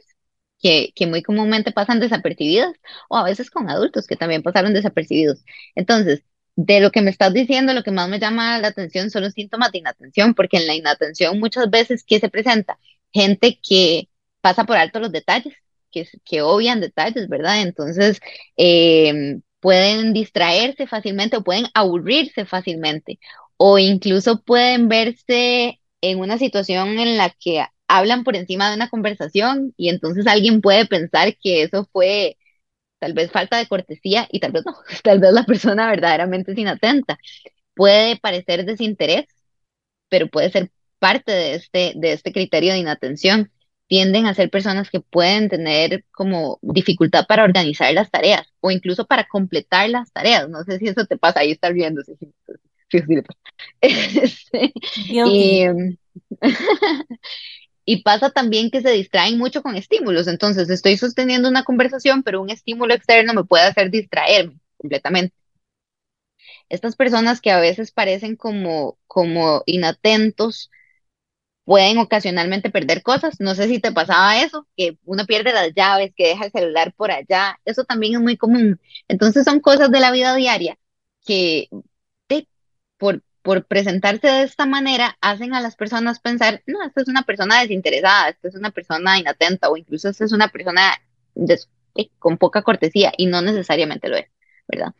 que, que muy comúnmente pasan desapercibidas, o a veces con adultos que también pasaron desapercibidos. Entonces, de lo que me estás diciendo, lo que más me llama la atención son los síntomas de inatención, porque en la inatención muchas veces, ¿qué se presenta? Gente que pasa por alto los detalles, que, que obvian detalles, ¿verdad? Entonces, eh, pueden distraerse fácilmente o pueden aburrirse fácilmente o incluso pueden verse en una situación en la que hablan por encima de una conversación y entonces alguien puede pensar que eso fue tal vez falta de cortesía y tal vez no, tal vez la persona verdaderamente es inatenta. Puede parecer desinterés, pero puede ser parte de este, de este criterio de inatención. Tienden a ser personas que pueden tener como dificultad para organizar las tareas o incluso para completar las tareas. No sé si eso te pasa, ahí le pasa. Este, y pasa también que se distraen mucho con estímulos. Entonces, estoy sosteniendo una conversación, pero un estímulo externo me puede hacer distraerme completamente. Estas personas que a veces parecen como, como inatentos pueden ocasionalmente perder cosas. No sé si te pasaba eso, que uno pierde las llaves, que deja el celular por allá. Eso también es muy común. Entonces son cosas de la vida diaria que por, por presentarse de esta manera hacen a las personas pensar, no, esta es una persona desinteresada, esta es una persona inatenta o incluso esta es una persona eh, con poca cortesía y no necesariamente lo es, ¿verdad?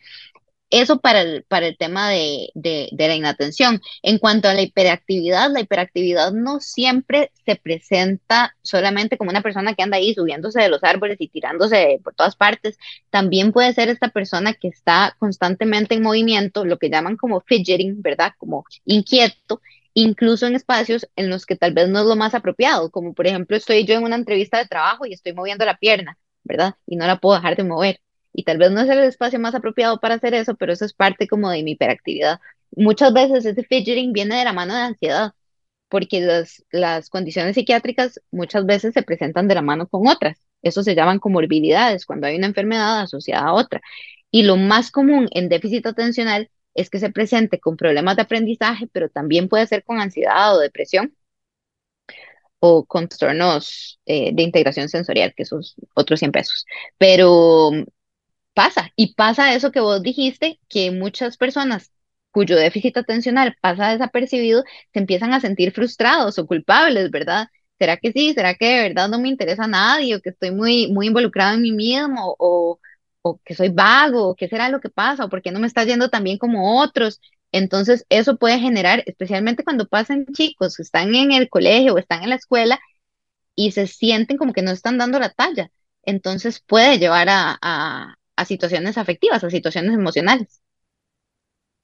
Eso para el, para el tema de, de, de la inatención. En cuanto a la hiperactividad, la hiperactividad no siempre se presenta solamente como una persona que anda ahí subiéndose de los árboles y tirándose por todas partes. También puede ser esta persona que está constantemente en movimiento, lo que llaman como fidgeting, ¿verdad? Como inquieto, incluso en espacios en los que tal vez no es lo más apropiado, como por ejemplo estoy yo en una entrevista de trabajo y estoy moviendo la pierna, ¿verdad? Y no la puedo dejar de mover y tal vez no es el espacio más apropiado para hacer eso, pero eso es parte como de mi hiperactividad. Muchas veces ese fidgeting viene de la mano de ansiedad, porque las, las condiciones psiquiátricas muchas veces se presentan de la mano con otras. Eso se llaman comorbilidades, cuando hay una enfermedad asociada a otra. Y lo más común en déficit atencional es que se presente con problemas de aprendizaje, pero también puede ser con ansiedad o depresión o con trastornos eh, de integración sensorial, que esos otros 100 pesos. Pero pasa, y pasa eso que vos dijiste, que muchas personas cuyo déficit atencional pasa desapercibido se empiezan a sentir frustrados o culpables, ¿verdad? ¿Será que sí? ¿Será que de verdad no me interesa a nadie o que estoy muy, muy involucrado en mí mismo o, o que soy vago o qué será lo que pasa o por qué no me está yendo tan bien como otros? Entonces, eso puede generar, especialmente cuando pasan chicos que están en el colegio o están en la escuela y se sienten como que no están dando la talla. Entonces puede llevar a, a, a situaciones afectivas, a situaciones emocionales.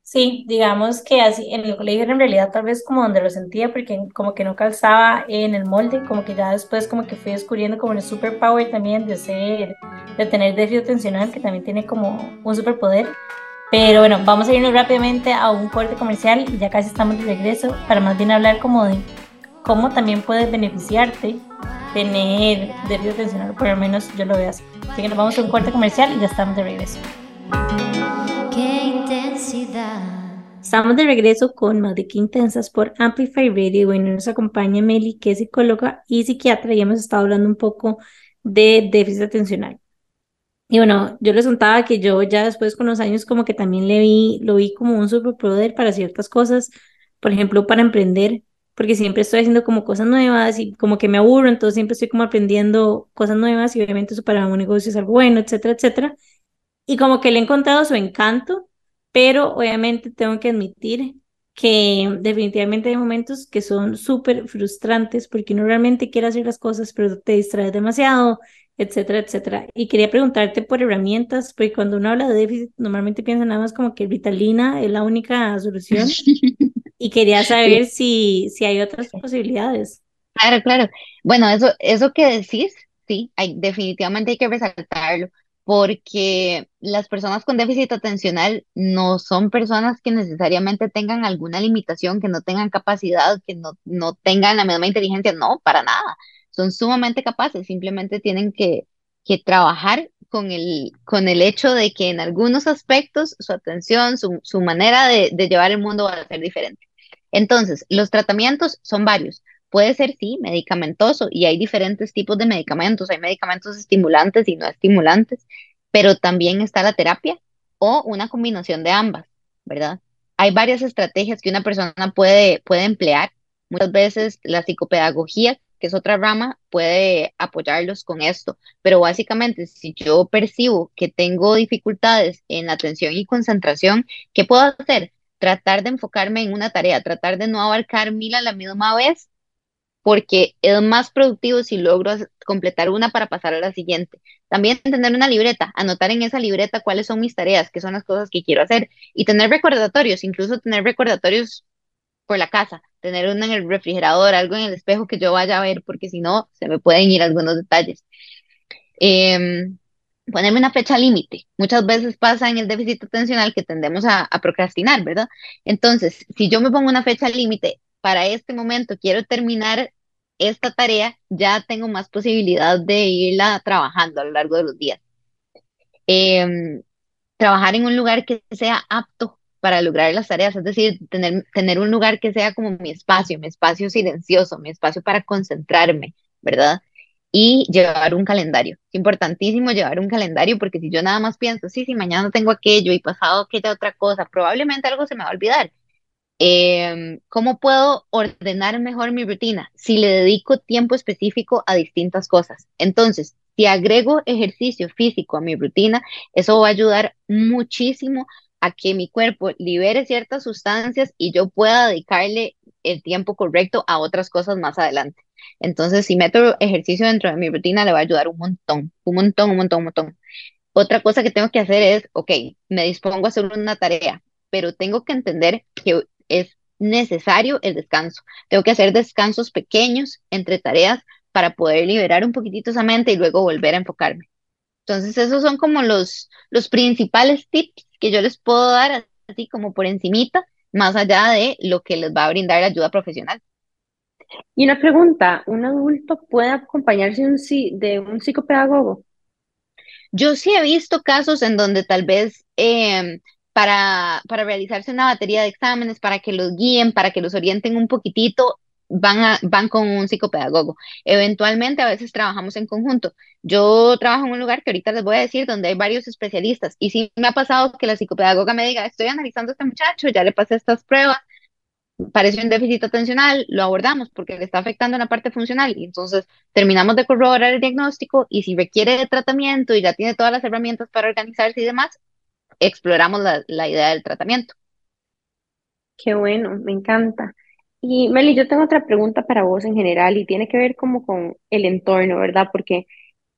Sí, digamos que así en el colegio en realidad tal vez como donde lo sentía porque como que no calzaba en el molde, como que ya después como que fui descubriendo como el superpower también de ser, de tener déficit atencional, que también tiene como un superpoder. Pero bueno, vamos a irnos rápidamente a un corte comercial y ya casi estamos de regreso para más bien hablar como de cómo también puedes beneficiarte tener déficit atencional, por lo menos yo lo veo así. Así que nos vamos a un corte comercial y ya estamos de regreso. Qué intensidad. Estamos de regreso con Más de Qué Intensas por Amplify Radio y nos acompaña Meli, que es psicóloga y psiquiatra, y hemos estado hablando un poco de déficit atencional. Y bueno, yo les contaba que yo ya después con los años como que también le vi, lo vi como un superpoder para ciertas cosas, por ejemplo, para emprender, porque siempre estoy haciendo como cosas nuevas y como que me aburro, entonces siempre estoy como aprendiendo cosas nuevas y obviamente eso para un negocio es algo bueno, etcétera, etcétera. Y como que le he encontrado su encanto, pero obviamente tengo que admitir que definitivamente hay momentos que son súper frustrantes porque uno realmente quiere hacer las cosas, pero te distraes demasiado, etcétera, etcétera. Y quería preguntarte por herramientas, porque cuando uno habla de déficit, normalmente piensa nada más como que Ritalina es la única solución. Y quería saber si, si hay otras posibilidades. Claro, claro. Bueno, eso, eso que decís, sí, hay, definitivamente hay que resaltarlo, porque las personas con déficit atencional no son personas que necesariamente tengan alguna limitación, que no tengan capacidad, que no, no tengan la misma inteligencia, no, para nada. Son sumamente capaces, simplemente tienen que, que trabajar con el, con el hecho de que en algunos aspectos su atención, su, su manera de, de llevar el mundo va a ser diferente. Entonces, los tratamientos son varios. Puede ser, sí, medicamentoso y hay diferentes tipos de medicamentos. Hay medicamentos estimulantes y no estimulantes, pero también está la terapia o una combinación de ambas, ¿verdad? Hay varias estrategias que una persona puede, puede emplear. Muchas veces la psicopedagogía, que es otra rama, puede apoyarlos con esto, pero básicamente si yo percibo que tengo dificultades en atención y concentración, ¿qué puedo hacer? Tratar de enfocarme en una tarea, tratar de no abarcar mil a la misma vez porque es más productivo si logro completar una para pasar a la siguiente. También tener una libreta, anotar en esa libreta cuáles son mis tareas, qué son las cosas que quiero hacer y tener recordatorios, incluso tener recordatorios por la casa, tener uno en el refrigerador, algo en el espejo que yo vaya a ver, porque si no, se me pueden ir algunos detalles. Eh, ponerme una fecha límite. Muchas veces pasa en el déficit atencional que tendemos a, a procrastinar, ¿verdad? Entonces, si yo me pongo una fecha límite, para este momento quiero terminar esta tarea, ya tengo más posibilidad de irla trabajando a lo largo de los días. Em, trabajar en un lugar que sea apto para lograr las tareas, es decir, tener, tener un lugar que sea como mi espacio, mi espacio silencioso, mi espacio para concentrarme, ¿verdad? Y llevar un calendario. Es importantísimo llevar un calendario porque si yo nada más pienso, sí, sí, mañana tengo aquello y pasado aquella otra cosa, probablemente algo se me va a olvidar. Em, ¿cómo puedo ordenar mejor mi rutina? Si le dedico tiempo específico a distintas cosas. Entonces, si agrego ejercicio físico a mi rutina, eso va a ayudar muchísimo a que mi cuerpo libere ciertas sustancias y yo pueda dedicarle el tiempo correcto a otras cosas más adelante. Entonces, si meto ejercicio dentro de mi rutina, le va a ayudar un montón, un montón, un montón, un montón. Otra cosa que tengo que hacer es, ok, me dispongo a hacer una tarea, pero tengo que entender que es necesario el descanso. Tengo que hacer descansos pequeños entre tareas para poder liberar un poquitito esa mente y luego volver a enfocarme. Entonces, esos son como los, los principales tips que yo les puedo dar así como por encimita, más allá de lo que les va a brindar la ayuda profesional. Y una pregunta, ¿un adulto puede acompañarse un, de un psicopedagogo? Yo sí he visto casos en donde tal vez eh, para, para realizarse una batería de exámenes, para que los guíen, para que los orienten un poquitito, van, a, van con un psicopedagogo. Eventualmente a veces trabajamos en conjunto. Yo trabajo en un lugar que ahorita les voy a decir donde hay varios especialistas y sí me ha pasado que la psicopedagoga me diga, estoy analizando a este muchacho, ya le pasé estas pruebas, parece un déficit atencional, lo abordamos porque le está afectando una parte funcional y entonces terminamos de corroborar el diagnóstico y si requiere de tratamiento y ya tiene todas las herramientas para organizarse y demás, exploramos la, la idea del tratamiento. Qué bueno, me encanta. Y Meli, yo tengo otra pregunta para vos en general y tiene que ver como con el entorno, ¿verdad? Porque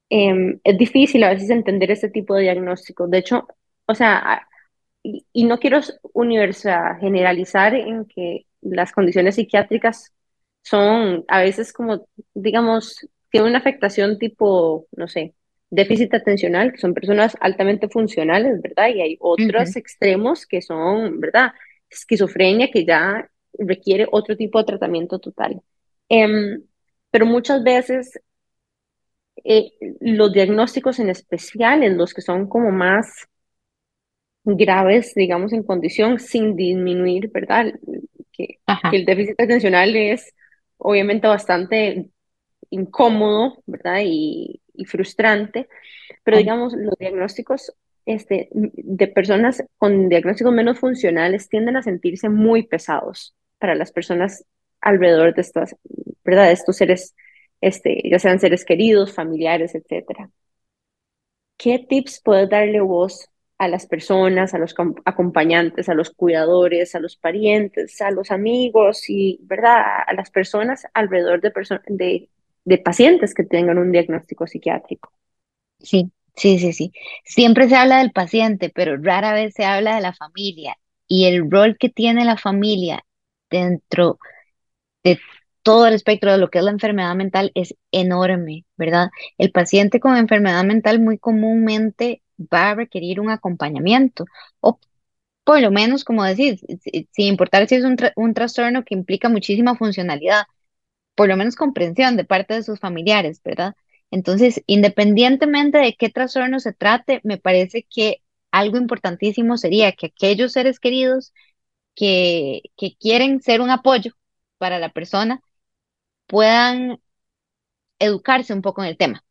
em, es difícil a veces entender este tipo de diagnósticos. De hecho, o sea, y, y no quiero universal, generalizar en que las condiciones psiquiátricas son a veces como, digamos, tienen una afectación tipo, no sé, déficit atencional, que son personas altamente funcionales, ¿verdad? Y hay otros extremos que son, ¿verdad? Esquizofrenia, que ya requiere otro tipo de tratamiento total. Em, pero muchas veces eh, los diagnósticos en especial, en los que son como más graves, digamos, en condición, sin disminuir, ¿verdad? Que, que el déficit atencional es obviamente bastante incómodo, ¿verdad? Y, y frustrante, pero digamos, los diagnósticos este, de personas con diagnósticos menos funcionales tienden a sentirse muy pesados para las personas alrededor de estas, ¿verdad? De estos seres, este, ya sean seres queridos, familiares, etcétera. ¿Qué tips puedes darle vos a las personas, a los acompañantes, a los cuidadores, a los parientes, a los amigos y, ¿verdad? A las personas alrededor de, de de pacientes que tengan un diagnóstico psiquiátrico. Sí, sí, sí, sí. Siempre se habla del paciente, pero rara vez se habla de la familia y el rol que tiene la familia dentro de todo el espectro de lo que es la enfermedad mental es enorme, ¿verdad? El paciente con enfermedad mental muy comúnmente va a requerir un acompañamiento o por lo menos, como decís, sin importar si es un, un trastorno que implica muchísima funcionalidad, por lo menos comprensión de parte de sus familiares, ¿verdad? Entonces, independientemente de qué trastorno se trate, me parece que algo importantísimo sería que aquellos seres queridos que, quieren ser un apoyo para la persona puedan educarse un poco en el tema.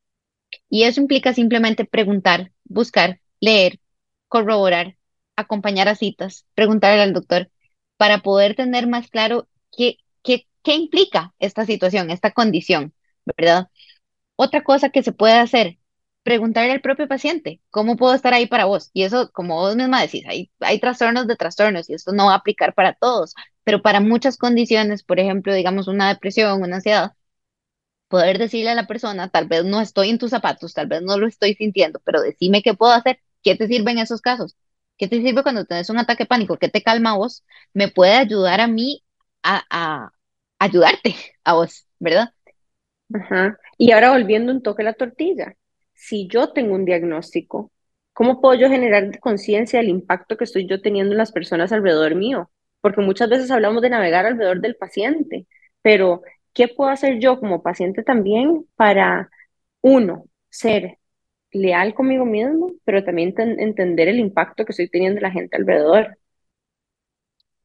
Y eso implica simplemente preguntar, buscar, leer, corroborar, acompañar a citas, preguntarle al doctor para poder tener más claro qué, qué, ¿Qué implica esta situación, esta condición, verdad? Otra cosa que se puede hacer, preguntarle al propio paciente, ¿cómo puedo estar ahí para vos? Y eso, como vos misma decís, hay, hay trastornos de trastornos y esto no va a aplicar para todos, pero para muchas condiciones, por ejemplo, digamos una depresión, una ansiedad, poder decirle a la persona, tal vez no estoy en tus zapatos, tal vez no lo estoy sintiendo, pero decime qué puedo hacer, qué te sirve en esos casos, qué te sirve cuando tienes un ataque pánico, qué te calma a vos, me puede ayudar a mí a, ayudarte a vos, ¿verdad? Ajá. Y ahora volviendo un toque a la tortilla. Si yo tengo un diagnóstico, ¿cómo puedo yo generar conciencia del impacto que estoy yo teniendo en las personas alrededor mío? Porque muchas veces hablamos de navegar alrededor del paciente, pero ¿qué puedo hacer yo como paciente también para, uno, ser leal conmigo mismo, pero también entender el impacto que estoy teniendo en la gente alrededor?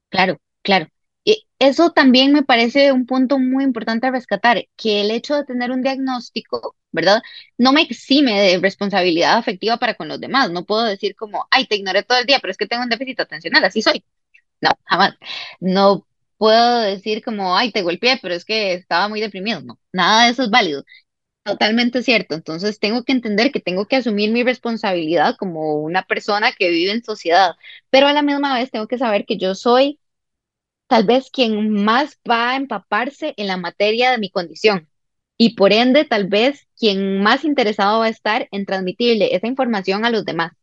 Claro, claro. Eso también me parece un punto muy importante a rescatar, que el hecho de tener un diagnóstico, ¿verdad? No me exime de responsabilidad afectiva para con los demás. No puedo decir como, ay, te ignoré todo el día, pero es que tengo un déficit atencional, así soy. No, jamás. No puedo decir como, ay, te golpeé, pero es que estaba muy deprimido. No, nada de eso es válido. Totalmente cierto. Entonces tengo que entender que tengo que asumir mi responsabilidad como una persona que vive en sociedad, pero a la misma vez tengo que saber que yo soy tal vez quien más va a empaparse en la materia de mi condición y por ende tal vez quien más interesado va a estar en transmitirle esa información a los demás.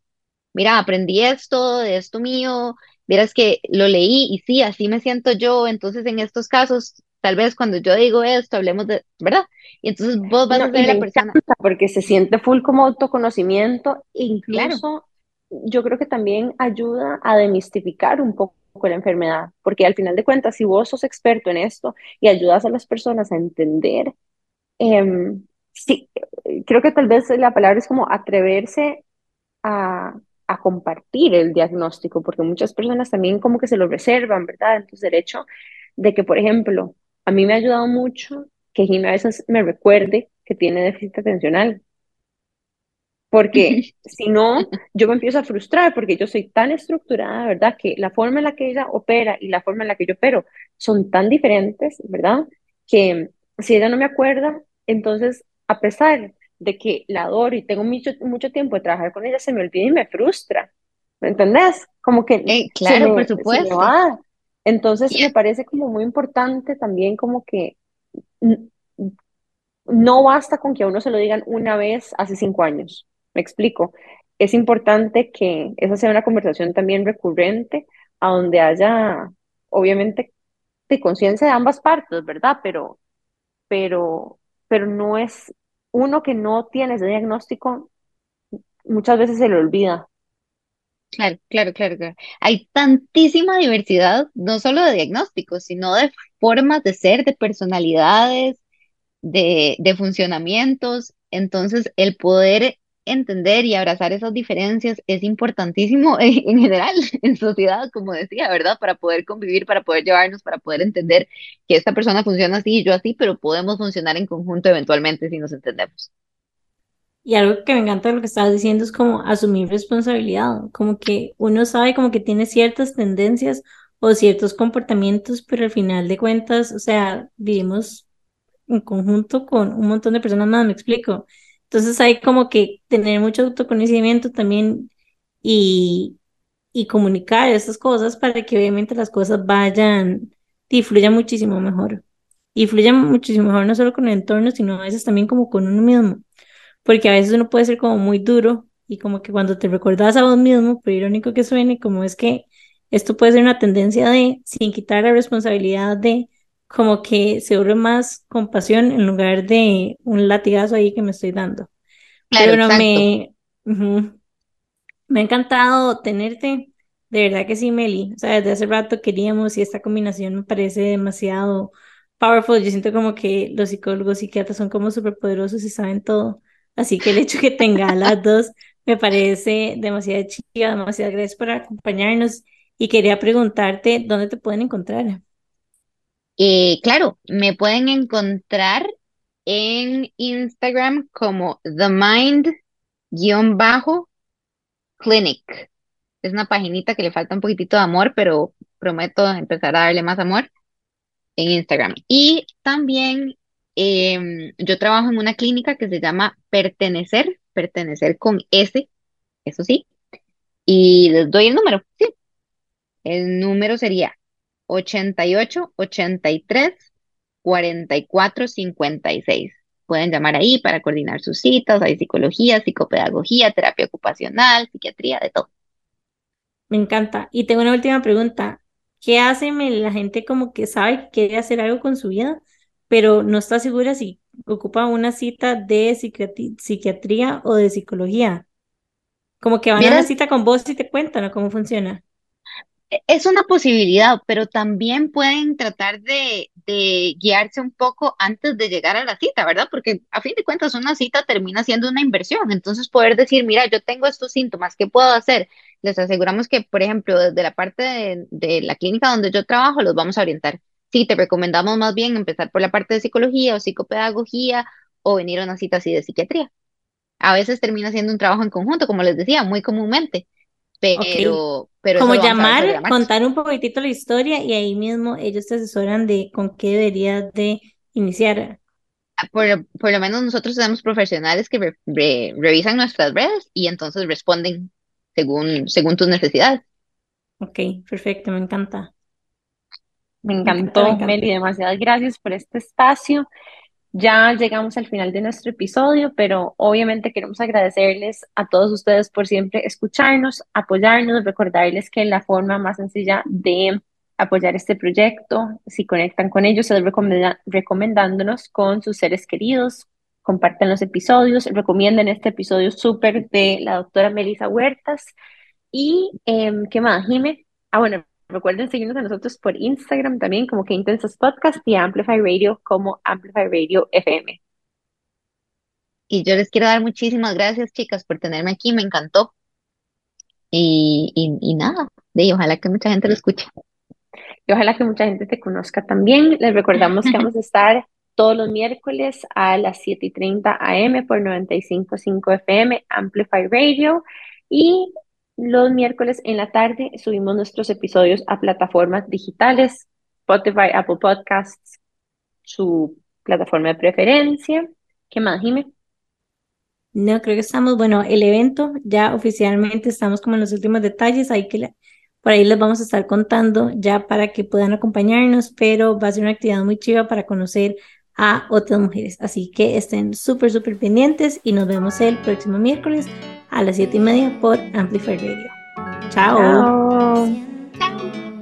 Mira, aprendí esto de esto mío, miras que lo leí y sí, así me siento yo, entonces en estos casos, tal vez cuando yo digo esto, hablemos de, ¿verdad? Y entonces vos vas a ser la persona. Porque se siente full como autoconocimiento, incluso yo creo que también ayuda a demistificar un poco la enfermedad, porque al final de cuentas, si vos sos experto en esto y ayudas a las personas a entender, em, sí, creo que tal vez la palabra es como atreverse a, a compartir el diagnóstico, porque muchas personas también como que se lo reservan, ¿verdad? Entonces el hecho de que, por ejemplo, a mí me ha ayudado mucho que Jimmy a veces me recuerde que tiene déficit atencional, porque si no, yo me empiezo a frustrar porque yo soy tan estructurada, ¿verdad? Que la forma en la que ella opera y la forma en la que yo opero son tan diferentes, ¿verdad? Que si ella no me acuerda, entonces, a pesar de que la adoro y tengo mucho, mucho tiempo de trabajar con ella, se me olvida y me frustra. ¿Me entendés? Como que... Eh, claro, por supuesto. Entonces, me parece como muy importante también como que no basta con que a uno se lo digan una vez hace cinco años. Me explico. Es importante que esa sea una conversación también recurrente, a donde haya, obviamente, de conciencia de ambas partes, ¿verdad? Pero, pero, pero no es uno que no tiene ese diagnóstico, muchas veces se le olvida. Claro, claro, claro, claro. Hay tantísima diversidad, no solo de diagnósticos, sino de formas de ser, de personalidades, de, de funcionamientos. Entonces, el poder entender y abrazar esas diferencias es importantísimo en general, en sociedad, como decía, ¿verdad? Para poder convivir, para poder llevarnos, para poder entender que esta persona funciona así y yo así, pero podemos funcionar en conjunto eventualmente si nos entendemos. Y algo que me encanta de lo que estabas diciendo es como asumir responsabilidad, como que uno sabe como que tiene ciertas tendencias o ciertos comportamientos, pero al final de cuentas, o sea, vivimos en conjunto con un montón de personas más, me explico. Entonces hay como que tener mucho autoconocimiento también y, y comunicar esas cosas para que obviamente las cosas vayan y fluyan muchísimo mejor. Y fluyan muchísimo mejor no solo con el entorno, sino a veces también como con uno mismo. Porque a veces uno puede ser como muy duro y como que cuando te recuerdas a vos mismo, por irónico que suene, como es que esto puede ser una tendencia de, sin quitar la responsabilidad de, como que se vuelve más compasión en lugar de un latigazo ahí que me estoy dando. Claro, Pero me, me ha encantado tenerte, de verdad que sí, Meli. O sea, desde hace rato queríamos y esta combinación me parece demasiado powerful. Yo siento como que los psicólogos, psiquiatras son como súper poderosos y saben todo. Así que el hecho que tenga las dos me parece demasiado chica, demasiado gracias por acompañarnos y quería preguntarte dónde te pueden encontrar. Claro, me pueden encontrar en Instagram como The Mind-Clinic. Es una paginita que le falta un poquitito de amor, pero prometo empezar a darle más amor en Instagram. Y también em, yo trabajo en una clínica que se llama Pertenecer, pertenecer con S, eso sí. Y les doy el número, sí. El número sería 88 83 44 56. Pueden llamar ahí para coordinar sus citas. Hay psicología, psicopedagogía, terapia ocupacional, psiquiatría, de todo. Me encanta. Y tengo una última pregunta. ¿Qué hace la gente como que sabe que quiere hacer algo con su vida, pero no está segura si ocupa una cita de psiquiatría o de psicología. Como que van a la Vieras, cita con vos y te cuentan, ¿o cómo funciona? E- es una posibilidad, pero también pueden tratar de, guiarse un poco antes de llegar a la cita, ¿verdad? Porque a fin de cuentas una cita termina siendo una inversión. Entonces poder decir, mira, yo tengo estos síntomas, ¿qué puedo hacer? Les aseguramos que, por ejemplo, desde la parte de, de la clínica donde yo trabajo, los vamos a orientar. Sí, te recomendamos más bien empezar por la parte de psicología o psicopedagogía o venir a una cita así de psiquiatría. A veces termina siendo un trabajo en conjunto, como les decía, muy comúnmente, Pero, pero Como llamar, contar un poquitito la historia y ahí mismo ellos te asesoran de con qué deberías de iniciar. Por, lo- por lo menos nosotros tenemos profesionales que re- re- revisan nuestras redes y entonces responden según, según tus necesidades. Ok, perfecto, me encanta. Me Me encanta, me encantó, encanta. Meli, demasiadas gracias por este espacio. Ya llegamos al final de nuestro episodio, pero obviamente queremos agradecerles a todos ustedes por siempre escucharnos, apoyarnos, recordarles que la forma más sencilla de apoyar este proyecto, si conectan con ellos, es recomenda- recomendándonos con sus seres queridos, compartan los episodios, recomienden este episodio súper de la doctora Melissa Huertas y em, ¿qué más, Jime? Ah, bueno, recuerden seguirnos a nosotros por Instagram también como que Intensos Podcast y Amplify Radio como Amplify Radio FM. Y yo les quiero dar muchísimas gracias, chicas, por tenerme aquí, me encantó. Y, y, y nada, de, ojalá que mucha gente lo escuche. Y ojalá que mucha gente te conozca también. Les recordamos que vamos a estar todos los miércoles a las 7 y 30 AM por 95.5 FM Amplify Radio y los miércoles en la tarde subimos nuestros episodios a plataformas digitales, Spotify, Apple Podcasts, su plataforma de preferencia. ¿Qué más, Jime? No, creo que estamos, bueno, el evento ya oficialmente estamos como en los últimos detalles, ahí que le- por ahí les vamos a estar contando ya para que puedan acompañarnos, pero va a ser una actividad muy chiva para conocer a otras mujeres. Así que estén súper, súper pendientes y nos vemos el próximo miércoles a las 7 y media por Amplify Radio. Chao. Chao.